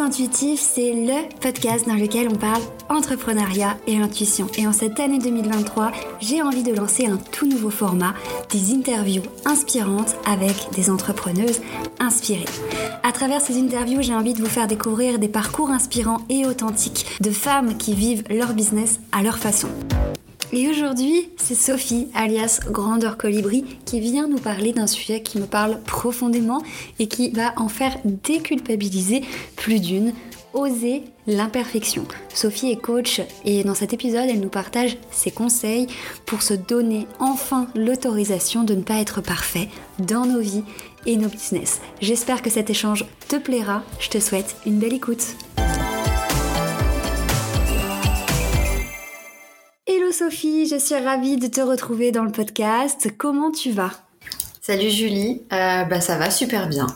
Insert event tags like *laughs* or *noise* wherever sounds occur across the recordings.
Intuitif, c'est le podcast dans lequel on parle entrepreneuriat et intuition. Et en cette année 2023, j'ai envie de lancer un tout nouveau format, des interviews inspirantes avec des entrepreneuses inspirées. À travers ces interviews, j'ai envie de vous faire découvrir des parcours inspirants et authentiques de femmes qui vivent leur business à leur façon. Et aujourd'hui, c'est Sophie, alias Grandeur Colibri, qui vient nous parler d'un sujet qui me parle profondément et qui va en faire déculpabiliser plus d'une, oser l'imperfection. Sophie est coach et dans cet épisode, elle nous partage ses conseils pour se donner enfin l'autorisation de ne pas être parfait dans nos vies et nos business. J'espère que cet échange te plaira. Je te souhaite une belle écoute. Sophie, je suis ravie de te retrouver dans le podcast. Comment tu vas? Salut Julie, euh, bah ça va super bien.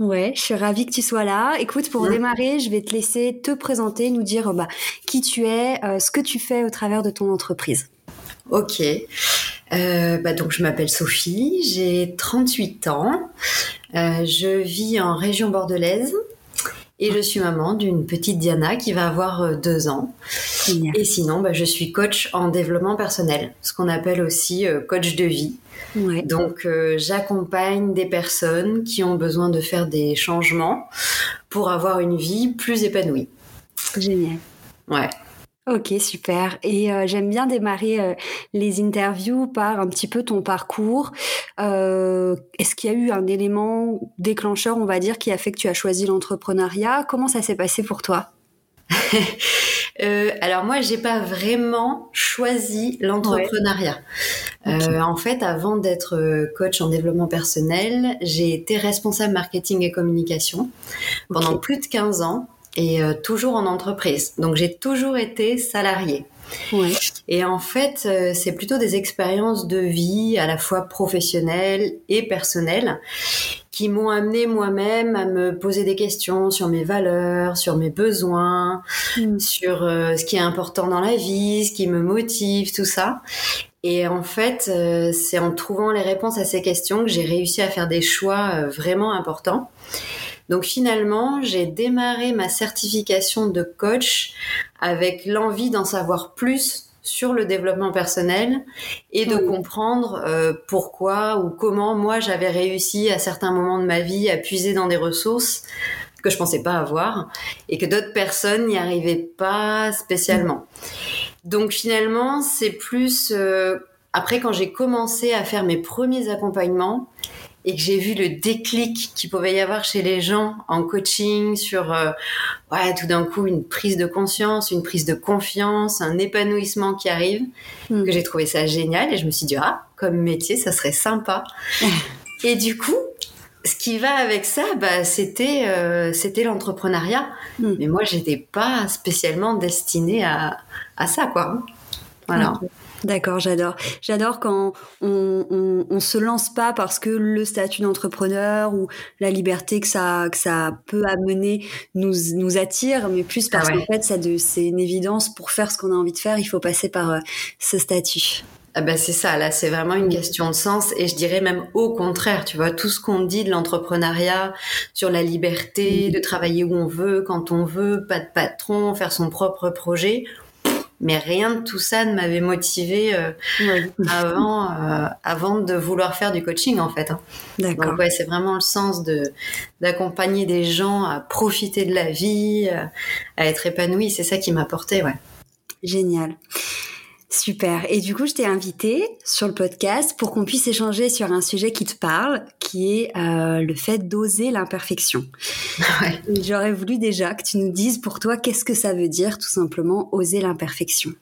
Ouais, je suis ravie que tu sois là. Écoute, pour démarrer, je vais te laisser te présenter, nous dire bah, qui tu es, euh, ce que tu fais au travers de ton entreprise. Ok. Euh, bah donc je m'appelle Sophie, j'ai 38 ans, je vis en région bordelaise. Et je suis maman d'une petite Diana qui va avoir euh, deux ans. Et sinon, bah, je suis coach en développement personnel, ce qu'on appelle aussi euh, coach de vie. Donc, euh, j'accompagne des personnes qui ont besoin de faire des changements pour avoir une vie plus épanouie. Génial. Ouais. Ok, super. Et euh, j'aime bien démarrer euh, les interviews par un petit peu ton parcours. Euh, Est-ce qu'il y a eu un élément déclencheur, on va dire, qui a fait que tu as choisi l'entrepreneuriat? Comment ça s'est passé pour toi? *laughs* Euh, alors moi, j'ai pas vraiment choisi l'entrepreneuriat. en fait, avant d'être coach en développement personnel, j'ai été responsable marketing et communication pendant plus de 15 ans et euh, toujours en entreprise. Donc j'ai toujours été salariée. Ouais. Et en fait, euh, c'est plutôt des expériences de vie à la fois professionnelles et personnelles qui m'ont amené moi-même à me poser des questions sur mes valeurs, sur mes besoins, mm. sur euh, ce qui est important dans la vie, ce qui me motive, tout ça. Et en fait, c'est en trouvant les réponses à ces questions que j'ai réussi à faire des choix vraiment importants. Donc finalement, j'ai démarré ma certification de coach avec l'envie d'en savoir plus sur le développement personnel et de comprendre euh, pourquoi ou comment moi j'avais réussi à certains moments de ma vie à puiser dans des ressources que je pensais pas avoir et que d'autres personnes n'y arrivaient pas spécialement. Donc finalement, c'est plus euh, après quand j'ai commencé à faire mes premiers accompagnements, et que j'ai vu le déclic qu'il pouvait y avoir chez les gens en coaching sur euh, ouais tout d'un coup une prise de conscience, une prise de confiance, un épanouissement qui arrive, hmm. que j'ai trouvé ça génial et je me suis dit ah comme métier ça serait sympa. *laughs* et du coup ce qui va avec ça, bah, c'était euh, c'était l'entrepreneuriat. Hmm. Mais moi, j'étais pas spécialement destinée à, à ça, quoi. Voilà. D'accord, j'adore. J'adore quand on, on, on, se lance pas parce que le statut d'entrepreneur ou la liberté que ça que ça peut amener nous nous attire, mais plus parce ah qu'en fait ça c'est une évidence pour faire ce qu'on a envie de faire, il faut passer par euh, ce statut. Ah ben c'est ça, là c'est vraiment une question de sens et je dirais même au contraire, tu vois, tout ce qu'on dit de l'entrepreneuriat sur la liberté, de travailler où on veut, quand on veut, pas de patron, faire son propre projet, mais rien de tout ça ne m'avait motivé euh, avant euh, avant de vouloir faire du coaching en fait. Hein. D'accord. Donc ouais, c'est vraiment le sens de d'accompagner des gens à profiter de la vie, euh, à être épanoui, c'est ça qui m'a porté, ouais. Génial. Super. Et du coup, je t'ai invité sur le podcast pour qu'on puisse échanger sur un sujet qui te parle, qui est euh, le fait d'oser l'imperfection. *laughs* Ouais. J'aurais voulu déjà que tu nous dises pour toi qu'est-ce que ça veut dire tout simplement oser l'imperfection?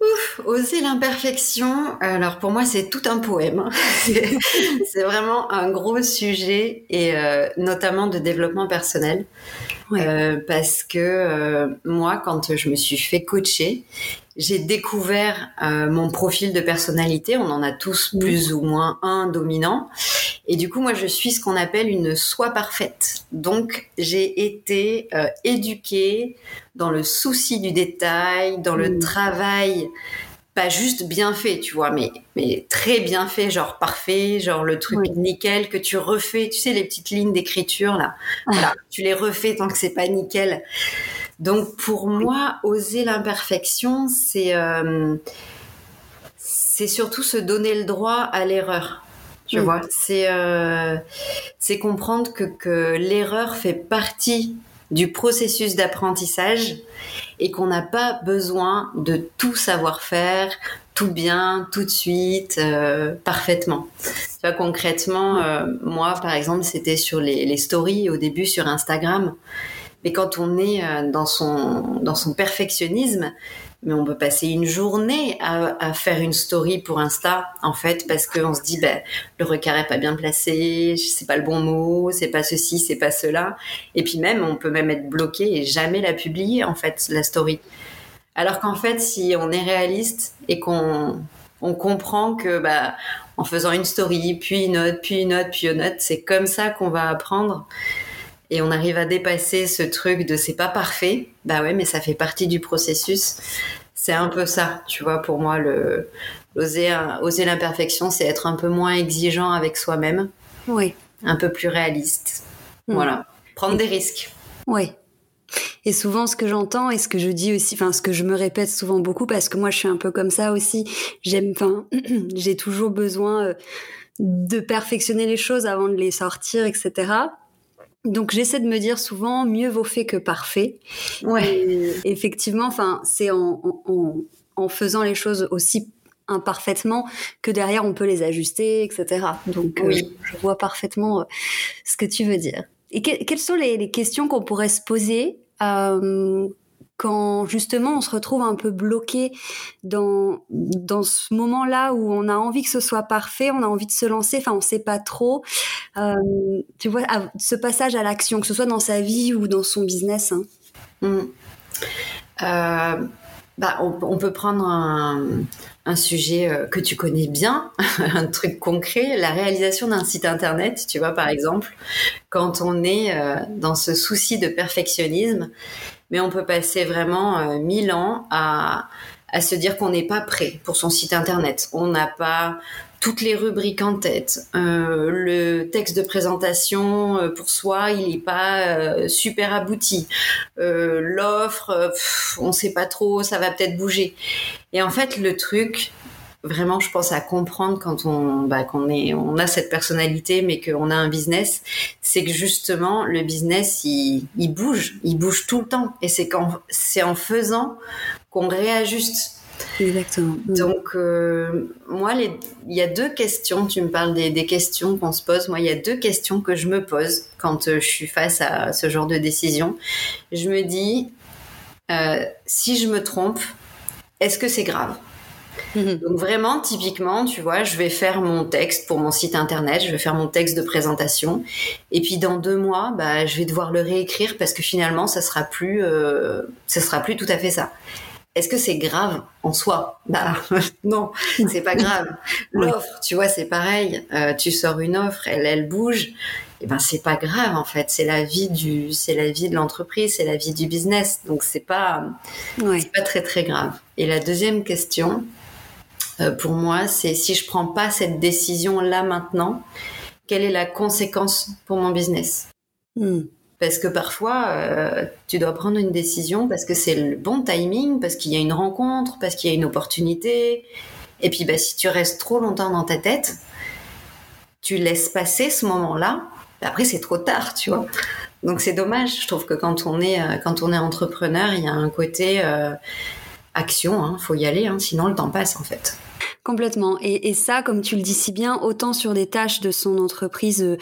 Ouf, oser l'imperfection. Alors pour moi, c'est tout un poème. *laughs* C'est vraiment un gros sujet et euh, notamment de développement personnel. Euh, parce que euh, moi, quand je me suis fait coacher, j'ai découvert euh, mon profil de personnalité. On en a tous plus ou moins un dominant. Et du coup, moi, je suis ce qu'on appelle une soi parfaite. Donc, j'ai été éduquée dans le souci du détail, dans le travail pas juste bien fait, tu vois, mais, mais très bien fait, genre parfait, genre le truc nickel que tu refais, tu sais, les petites lignes d'écriture, là. Voilà, tu les refais tant que c'est pas nickel. Donc, pour moi, oser l'imperfection, c'est, euh, c'est surtout se donner le droit à l'erreur. Tu vois, c'est, euh, c'est comprendre que, que l'erreur fait partie du processus d'apprentissage et qu'on n'a pas besoin de tout savoir faire, tout bien, tout de suite, euh, parfaitement. Tu vois, concrètement, euh, moi, par exemple, c'était sur les, les, stories au début sur Instagram. Mais quand on est euh, dans son, dans son perfectionnisme, mais on peut passer une journée à, faire une story pour Insta, en fait, parce qu'on se dit, ben, le regard est pas bien placé, c'est pas le bon mot, c'est pas ceci, c'est pas cela. Et puis même, on peut même être bloqué et jamais la publier, en fait, la story. Alors qu'en fait, si on est réaliste et qu'on on comprend que, bah, en faisant une story, puis une autre, puis une autre, puis une autre, c'est comme ça qu'on va apprendre et on arrive à dépasser ce truc de c'est pas parfait, bah ouais, mais ça fait partie du processus. C'est un peu ça, tu vois, pour moi, le, oser, oser l'imperfection, c'est être un peu moins exigeant avec soi-même. Oui. Un peu plus réaliste. Mm. Voilà. Prendre des risques. Oui. Et souvent, ce que j'entends et ce que je dis aussi, enfin, ce que je me répète souvent beaucoup, parce que moi, je suis un peu comme ça aussi. J'aime, enfin, *clears throat* j'ai toujours besoin euh, de perfectionner les choses avant de les sortir, etc. Donc j'essaie de me dire souvent mieux vaut fait que parfait. Ouais. effectivement, enfin c'est en, en, en, faisant les choses aussi imparfaitement que derrière on peut les ajuster, etc. Donc euh, oui. je, vois parfaitement euh, ce que tu veux dire. Et quelles sont les, les questions qu'on pourrait se poser euh, quand justement on se retrouve un peu bloqué dans dans ce moment-là où on a envie que ce soit parfait, on a envie de se lancer, enfin on sait pas trop. Euh, tu vois, ce passage à l'action, que ce soit dans sa vie ou dans son business. Hein. Mmh. Euh, bah, on, peut prendre un, sujet euh, que tu connais bien, *laughs* un truc concret, la réalisation d'un site internet, tu vois, par exemple, quand on est dans ce souci de perfectionnisme mais on peut passer vraiment euh, mille ans à, se dire qu'on n'est pas prêt pour son site internet. On n'a pas toutes les rubriques en tête. Euh, le texte de présentation euh, pour soi, il n'est pas super abouti. L'offre, on ne sait pas trop, ça va peut-être bouger. Et en fait, le truc, vraiment, je pense à comprendre quand on, bah, qu'on est, on a cette personnalité, mais qu'on a un business, c'est que justement, le business, il, il bouge, il bouge tout le temps. Et c'est quand, c'est en faisant qu'on réajuste. Exactement. Donc, euh, moi, il y a deux questions. Tu me parles des, des questions qu'on se pose. Moi, il y a deux questions que je me pose quand euh, je suis face à ce genre de décision. Je me dis, euh, si je me trompe, est-ce que c'est grave? Mhm. Donc vraiment, typiquement, tu vois, je vais faire mon texte pour mon site internet, je vais faire mon texte de présentation, et puis dans deux mois, bah, je vais devoir le réécrire parce que finalement, ça sera plus, euh, ça sera plus tout à fait ça. Est-ce que c'est grave en soi? Bah *laughs* non, c'est pas grave. *laughs* L'offre, tu vois, c'est pareil. Euh, tu sors une offre, elle, elle bouge. Et eh ben c'est pas grave en fait. C'est la vie du, c'est la vie de l'entreprise, c'est la vie du business. Donc c'est pas, c'est pas très très grave. Et la deuxième question, euh, pour moi, c'est si je prends pas cette décision là maintenant, quelle est la conséquence pour mon business? Hmm. Parce que parfois, euh, tu dois prendre une décision parce que c'est le bon timing, parce qu'il y a une rencontre, parce qu'il y a une opportunité. Et puis, bah, si tu restes trop longtemps dans ta tête, tu laisses passer ce moment-là. Après, c'est trop tard, tu vois. Donc, c'est dommage. Je trouve que quand on est, euh, quand on est entrepreneur, il y a un côté action. Hein, faut y aller, hein, sinon le temps passe, en fait. Complètement. Et, et, ça, comme tu le dis si bien, autant sur des tâches de son entreprise euh,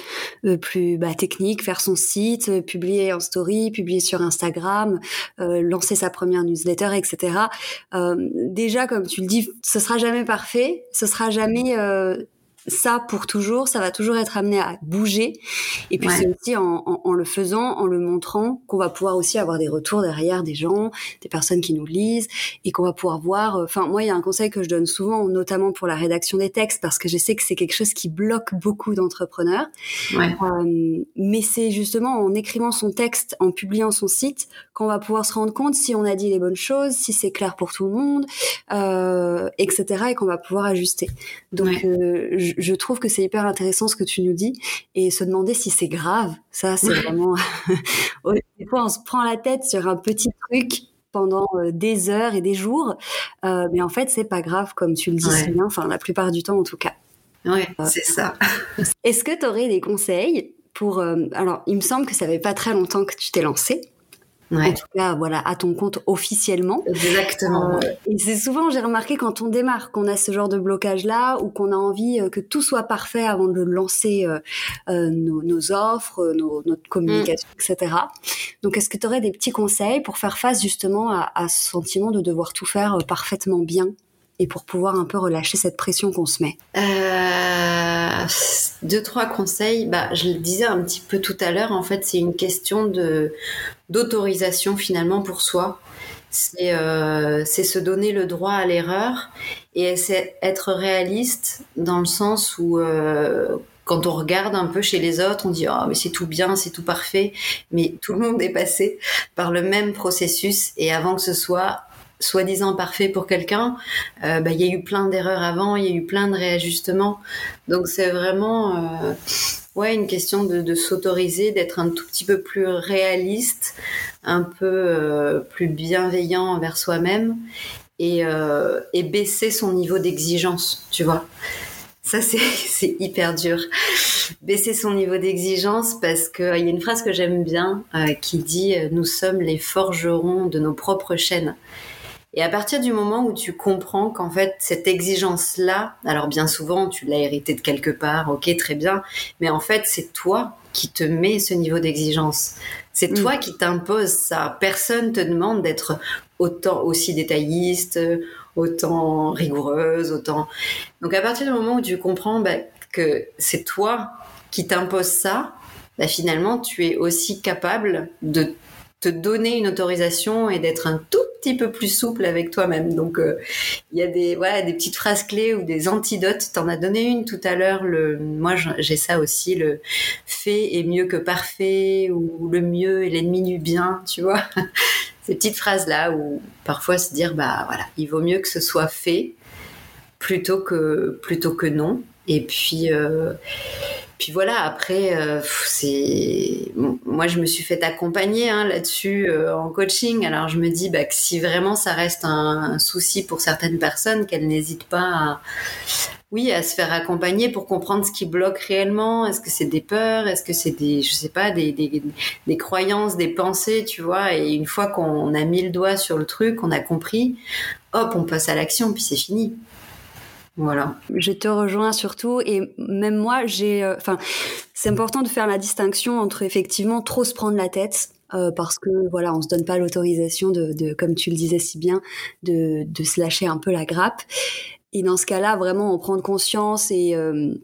euh, plus bah, techniques, faire son site, euh, publier en story, publier sur Instagram, lancer sa première newsletter, etc. déjà, comme tu le dis, ce sera jamais parfait, ce sera jamais ça pour toujours, ça va toujours être amené à bouger. Et puis c'est aussi en, en, le faisant, en le montrant, qu'on va pouvoir aussi avoir des retours derrière des gens, des personnes qui nous lisent, et qu'on va pouvoir voir. Euh, enfin, moi, il y a un conseil que je donne souvent, notamment pour la rédaction des textes, parce que je sais que c'est quelque chose qui bloque beaucoup d'entrepreneurs. Ouais. Euh, mais c'est justement en écrivant son texte, en publiant son site, qu'on va pouvoir se rendre compte si on a dit les bonnes choses, si c'est clair pour tout le monde, euh, etc., et qu'on va pouvoir ajuster. Donc, euh, je, trouve que c'est hyper intéressant ce que tu nous dis et se demander si c'est grave. Ça, c'est vraiment. *laughs* des fois, on se prend la tête sur un petit truc pendant euh, des heures et des jours, euh, mais en fait, c'est pas grave, comme tu le dis bien. Enfin, la plupart du temps, en tout cas. Oui, c'est ça. *laughs* Est-ce que tu aurais des conseils pour alors il me semble que ça fait pas très longtemps que tu t'es en tout cas, voilà, à ton compte officiellement. Exactement. Euh, et c'est souvent, j'ai remarqué quand on démarre, qu'on a ce genre de blocage-là, ou qu'on a envie euh, que tout soit parfait avant de lancer euh, nos, offres, notre communication, mm. etc. Donc, est-ce que tu aurais des petits conseils pour faire face justement à, à ce sentiment de devoir tout faire parfaitement bien? Et pour pouvoir un peu relâcher cette pression qu'on se met euh, Deux, trois conseils. Bah, je le disais un petit peu tout à l'heure, en fait, c'est une question de d'autorisation finalement pour soi. C'est euh, se donner le droit à l'erreur et c'est être réaliste dans le sens où euh, quand on regarde un peu chez les autres, on dit oh mais c'est tout bien, c'est tout parfait, mais tout le monde est passé par le même processus et avant que ce soit soi-disant parfait pour quelqu'un, euh, bah, il y a eu plein d'erreurs avant, il y a eu plein de réajustements. Donc c'est vraiment euh, ouais une question de, s'autoriser, d'être un tout petit peu plus réaliste, un peu euh, plus bienveillant envers soi-même et, et baisser son niveau d'exigence, tu vois. Ça, c'est *laughs* hyper dur. Baisser son niveau d'exigence parce qu'il y a une phrase que j'aime bien qui dit Nous sommes les forgerons de nos propres chaînes. Et à partir du moment où tu comprends qu'en fait cette exigence-là, alors bien souvent tu l'as hérité de quelque part, ok très bien, mais en fait c'est toi qui te mets ce niveau d'exigence. C'est toi mm. qui t'impose ça. Personne te demande d'être autant aussi détailliste, autant rigoureuse, autant. Donc à partir du moment où tu comprends bah, que c'est toi qui t'impose ça, bah, finalement tu es aussi capable de te donner une autorisation et d'être un tout petit peu plus souple avec toi-même. Donc euh, il y a des voilà des petites phrases clés ou des antidotes. T'en as donné une tout à l'heure. Le moi j'ai ça aussi. Le fait est mieux que parfait ou le mieux est l'ennemi du bien. Tu vois *laughs* ces petites phrases là où parfois se dire bah voilà il vaut mieux que ce soit fait plutôt que plutôt que non. Et puis euh, puis voilà, après, euh, c'est moi je me suis fait accompagner hein, là-dessus euh, en coaching. Alors je me dis bah, que si vraiment ça reste un, souci pour certaines personnes, qu'elles n'hésitent pas à oui à se faire accompagner pour comprendre ce qui bloque réellement. Est-ce que c'est des peurs? Est-ce que c'est des je sais pas des, des, des croyances, des pensées, tu vois? Et une fois qu'on a mis le doigt sur le truc, on a compris, hop, on passe à l'action, puis c'est fini. Voilà. Je te rejoins surtout et même moi j'ai euh, enfin c'est important de faire la distinction entre effectivement trop se prendre la tête euh, parce que voilà, on se donne pas l'autorisation de, de, comme tu le disais si bien, de, de se lâcher un peu la grappe. Et dans ce cas-là, vraiment en prendre conscience et euh,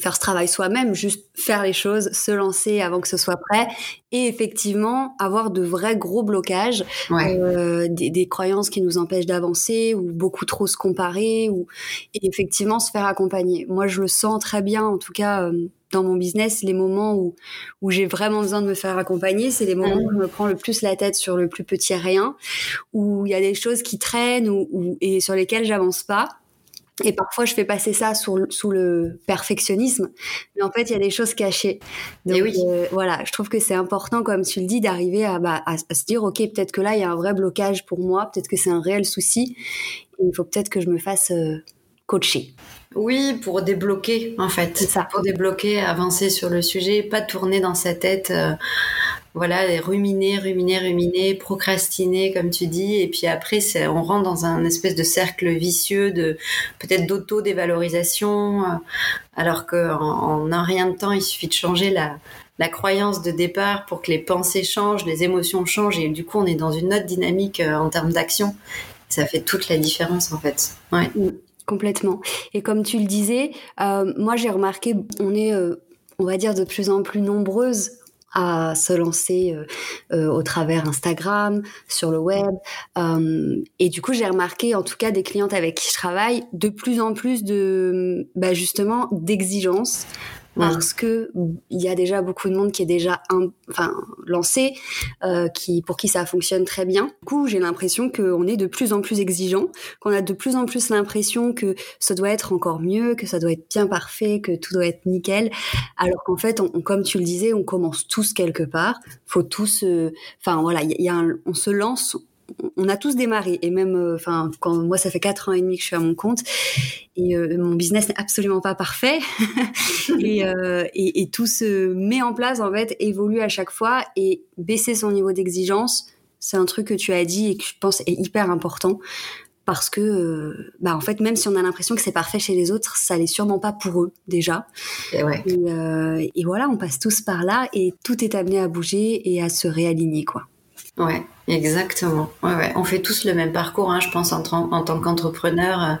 faire ce travail soi-même, juste faire les choses, se lancer avant que ce soit prêt, et effectivement avoir de vrais gros blocages, euh, des, des, croyances qui nous empêchent d'avancer ou beaucoup trop se comparer, ou et effectivement se faire accompagner. Moi, je le sens très bien, en tout cas. Euh, dans mon business, les moments où, où j'ai vraiment besoin de me faire accompagner, c'est les moments où je me prends le plus la tête sur le plus petit rien, où il y a des choses qui traînent ou, et sur lesquelles j'avance pas. Et parfois, je fais passer ça sous le, sous le perfectionnisme, mais en fait, il y a des choses cachées. Donc, oui. Euh, voilà, je trouve que c'est important, comme tu le dis, d'arriver à, bah, à, se dire, ok, peut-être que là, il y a un vrai blocage pour moi, peut-être que c'est un réel souci. il faut peut-être que je me fasse euh, coacher. Oui, pour débloquer, en fait. C'est ça. Pour débloquer, avancer sur le sujet, pas tourner dans sa tête. Euh, voilà, ruminer, ruminer, ruminer, procrastiner, comme tu dis, et puis après, on rentre dans un espèce de cercle vicieux de peut-être d'auto-dévalorisation, alors qu'en en un rien de temps, il suffit de changer la, la croyance de départ pour que les pensées changent, les émotions changent, et du coup, on est dans une autre dynamique euh, en termes d'action. Ça fait toute la différence, en fait. Ouais. Mm. complètement. Et comme tu le disais, euh, moi j'ai remarqué, on est, euh, on va dire, de plus en plus nombreuses à se lancer euh, euh, au travers Instagram, sur le web. Euh, et du coup, j'ai remarqué, en tout cas, des clientes avec qui je travaille, de plus en plus de, bah, justement, d'exigences parce que il y a déjà beaucoup de monde qui est déjà enfin lancé, euh, qui pour qui ça fonctionne très bien. Du coup, j'ai l'impression qu'on est de plus en plus exigeant, qu'on a de plus en plus l'impression que ça doit être encore mieux, que ça doit être bien parfait, que tout doit être nickel, alors qu'en fait, on, comme tu le disais, on commence tous quelque part. Faut tous, enfin voilà, il y, a on se lance on a tous démarré et même euh, enfin quand moi ça fait quatre ans et demi que je suis à mon compte et euh, mon business n'est absolument pas parfait. *laughs* Euh, et, et, tout se met en place en fait évolue à chaque fois. Et baisser son niveau d'exigence c'est un truc que tu as dit et que je pense est hyper important. Parce que bah en fait même si on a l'impression que c'est parfait chez les autres ça l'est sûrement pas pour eux déjà. Et, ouais. et, et voilà on passe tous par là et tout est amené à bouger et à se réaligner quoi Ouais, exactement. Ouais, ouais. On fait tous le même parcours, hein, je pense, en, en tant qu'entrepreneur. Euh,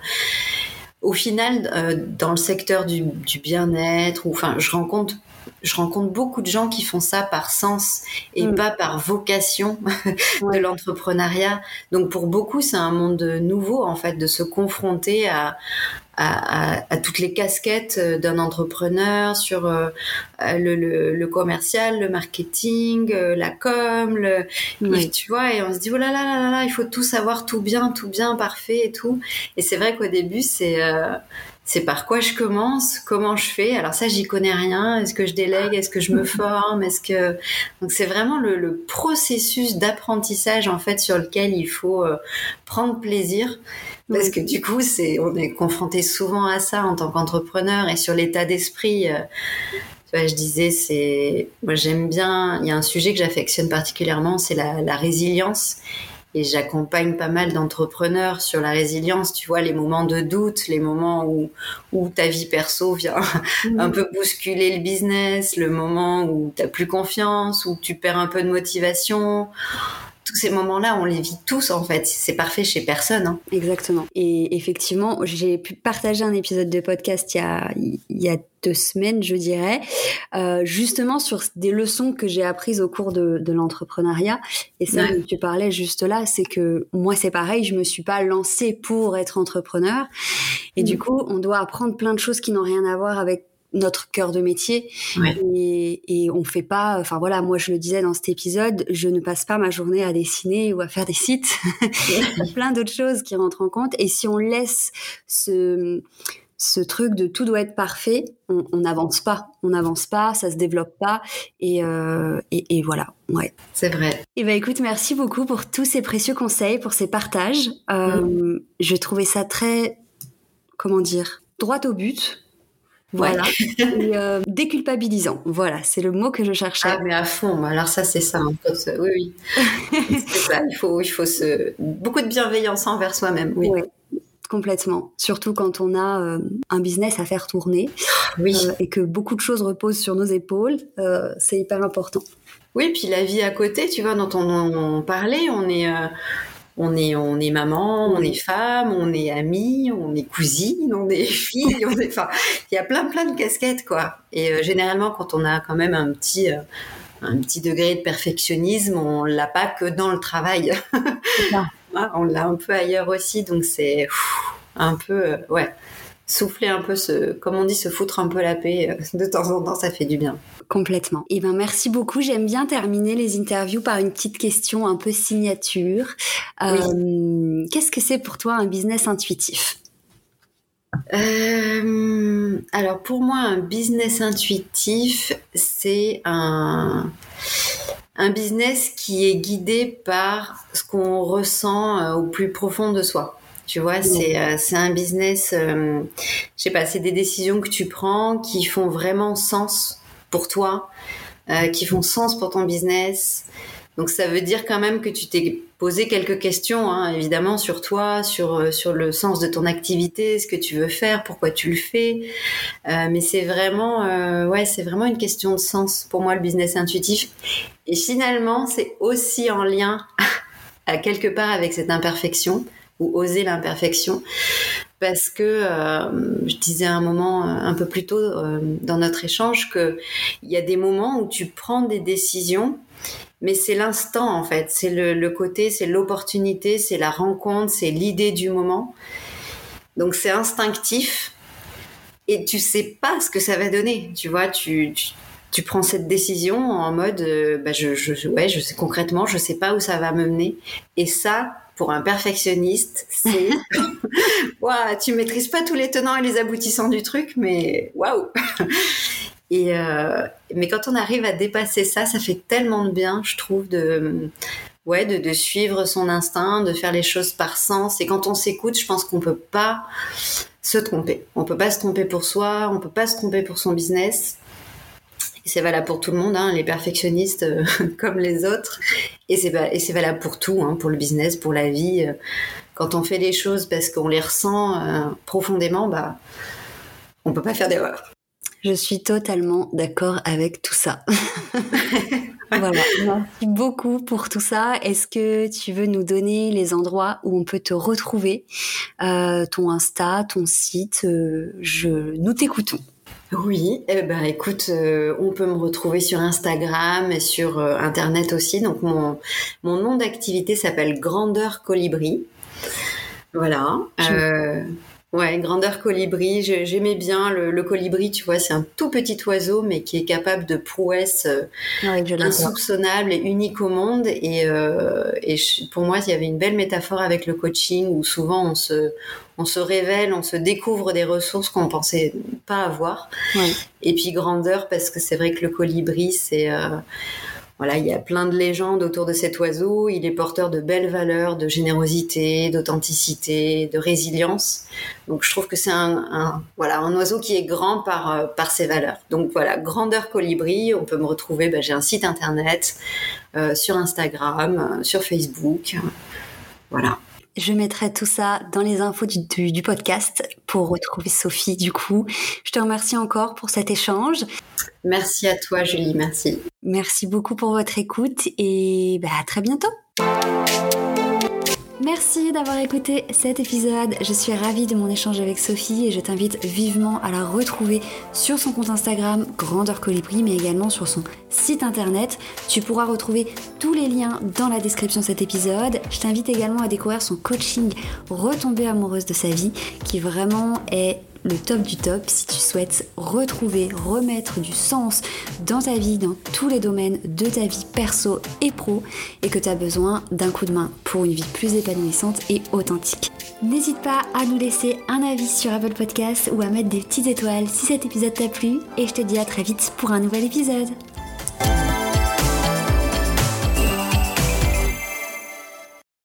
au final, euh, dans le secteur du, du bien-être, enfin, je rencontre je rencontre beaucoup de gens qui font ça par sens et mm. pas par vocation *laughs* de l'entrepreneuriat. Donc pour beaucoup, c'est un monde nouveau en fait de se confronter à, à, toutes les casquettes euh, d'un entrepreneur sur euh, le, commercial, le marketing, euh, la com, le, tu vois, et on se dit oh là là là là, il faut tout savoir, tout bien, tout bien, parfait et tout. Et c'est vrai qu'au début, c'est c'est par quoi je commence, comment je fais? Alors ça, j'y connais rien. Est-ce que je délègue? Est-ce que je me forme? Est-ce que donc c'est vraiment le, processus d'apprentissage en fait sur lequel il faut prendre plaisir parce que du coup, c'est, on est confronté souvent à ça en tant qu'entrepreneur et sur l'état d'esprit. Euh, je disais, c'est, moi j'aime bien. Il y a un sujet que j'affectionne particulièrement, c'est la, la résilience. Et j'accompagne pas mal d'entrepreneurs sur la résilience. Tu vois, les moments de doute, les moments où, où ta vie perso vient un mmh. peu bousculer le business, le moment où t'as plus confiance, où tu perds un peu de motivation tous ces moments-là, on les vit tous en fait. C'est parfait chez personne. Hein. Exactement. Et effectivement, j'ai pu partager un épisode de podcast il y a, il y a deux semaines, je dirais, euh, justement sur des leçons que j'ai apprises au cours de, de l'entrepreneuriat. Et ça, dont tu parlais juste là, c'est que moi, c'est pareil, je me suis pas lancée pour être entrepreneur. Et du mm. coup, on doit apprendre plein de choses qui n'ont rien à voir avec notre cœur de métier et, et on fait pas enfin voilà moi je le disais dans cet épisode je ne passe pas ma journée à dessiner ou à faire des sites *laughs* il y a plein d'autres choses qui rentrent en compte et si on laisse ce ce truc de tout doit être parfait, on n'avance pas, on n'avance pas, ça se développe pas, et, euh, et, et, voilà, ouais. C'est vrai. Et eh ben écoute, merci beaucoup pour tous ces précieux conseils, pour ces partages. Euh, mm. Je trouvais ça très, comment dire, droit au but. Voilà. *laughs* Et, euh, déculpabilisant. Voilà, c'est le mot que je cherchais. Ah, mais à fond. Alors ça, c'est ça. Hein, oui, oui. *laughs* c'est ça. Il faut, il faut se... beaucoup de bienveillance envers soi-même. Oui. Complètement. Surtout quand on a euh, un business à faire tourner. Oui. Euh, et que beaucoup de choses reposent sur nos épaules. Euh, c'est hyper important. Oui, puis la vie à côté, tu vois, dont on, on parlait, on est on est, on est maman, on est femme, on est amie, on est cousine, on est *laughs* fille, on est, enfin, il y a plein, plein de casquettes, quoi. Et euh, généralement, quand on a quand même un petit, euh, un petit degré de perfectionnisme, on l'a pas que dans le travail. *laughs* on l'a un peu ailleurs aussi, donc c'est un peu, euh, ouais, souffler un peu, se, comme on dit, se foutre un peu la paix de temps en temps, ça fait du bien. Complètement. Eh ben merci beaucoup. J'aime bien terminer les interviews par une petite question un peu signature. Euh, qu'est-ce que c'est pour toi un business intuitif? Euh, alors pour moi, un business intuitif, c'est un, un business qui est guidé par ce qu'on ressent euh, au plus profond de soi. Tu vois, c'est c'est un business, je sais pas, c'est des décisions que tu prends qui font vraiment sens pour toi, euh, qui font sens pour ton business. Donc ça veut dire quand même que tu t'es posé quelques questions, hein, évidemment, sur toi, sur euh, sur le sens de ton activité, ce que tu veux faire, pourquoi tu le fais. Euh, mais c'est vraiment, euh, ouais, c'est vraiment une question de sens pour moi le business intuitif. Et finalement, c'est aussi en lien *laughs* à quelque part avec cette imperfection ou oser l'imperfection. parce que euh, je disais un moment un peu plus tôt dans notre échange que il y a des moments où tu prends des décisions mais c'est l'instant en fait, c'est le, côté, c'est l'opportunité, c'est la rencontre, c'est l'idée du moment. Donc c'est instinctif et tu sais pas ce que ça va donner. Tu vois, tu, tu, prends cette décision en mode, euh, bah je, je, ouais, je sais concrètement, je sais pas où ça va me mener. Et ça, pour un perfectionniste, c'est, *laughs* waouh, tu maîtrises pas tous les tenants et les aboutissants du truc, mais waouh. *laughs* Et euh, mais quand on arrive à dépasser ça, ça fait tellement de bien, je trouve, de ouais, de, de, suivre son instinct, de faire les choses par sens. Et quand on s'écoute, je pense qu'on peut pas se tromper. On peut pas se tromper pour soi, on peut pas se tromper pour son business. C'est valable pour tout le monde, hein, les perfectionnistes euh, *laughs* comme les autres. Et c'est et c'est valable pour tout, hein, pour le business, pour la vie. Quand on fait les choses parce qu'on les ressent euh, profondément, bah on peut pas faire d'erreur. Je suis totalement d'accord avec tout ça. *laughs* *laughs* voilà. Merci beaucoup pour tout ça. Est-ce que tu veux nous donner les endroits où on peut te retrouver, euh, ton Insta, ton site euh, Je, nous t'écoutons. Oui, eh ben écoute, euh, on peut me retrouver sur Instagram et sur Internet aussi. Donc mon, mon nom d'activité s'appelle Grandeur Colibri. Voilà. Ouais, grandeur colibri. J'aimais bien le, colibri, tu vois, c'est un tout petit oiseau, mais qui est capable de prouesses euh, insoupçonnables et uniques au monde. Et, euh, et pour moi, il y avait une belle métaphore avec le coaching, où souvent on se, on se révèle, on se découvre des ressources qu'on pensait pas avoir. Ouais. Et puis grandeur, parce que c'est vrai que le colibri, c'est euh, voilà, il y a plein de légendes autour de cet oiseau. Il est porteur de belles valeurs, de générosité, d'authenticité, de résilience. Donc, je trouve que c'est un, voilà, un oiseau qui est grand par, euh, par ses valeurs. Donc, voilà, grandeur colibri. On peut me retrouver, bah, j'ai un site internet, euh, sur Instagram, euh, sur Facebook. Voilà. Je mettrai tout ça dans les infos du, du, podcast pour retrouver Sophie du coup. Je te remercie encore pour cet échange. Merci à toi Julie, merci. Merci beaucoup pour votre écoute et bah, à très bientôt. Merci d'avoir écouté cet épisode. Je suis ravie de mon échange avec Sophie et je t'invite vivement à la retrouver sur son compte Instagram Grandeur Colibri, mais également sur son site internet. Tu pourras retrouver tous les liens dans la description de cet épisode. Je t'invite également à découvrir son coaching Retomber amoureuse de sa vie, qui vraiment est le top du top si tu souhaites retrouver, remettre du sens dans ta vie, dans tous les domaines de ta vie perso et pro et que tu as besoin d'un coup de main pour une vie plus épanouissante et authentique. N'hésite pas à nous laisser un avis sur Apple Podcast ou à mettre des petites étoiles si cet épisode t'a plu et je te dis à très vite pour un nouvel épisode.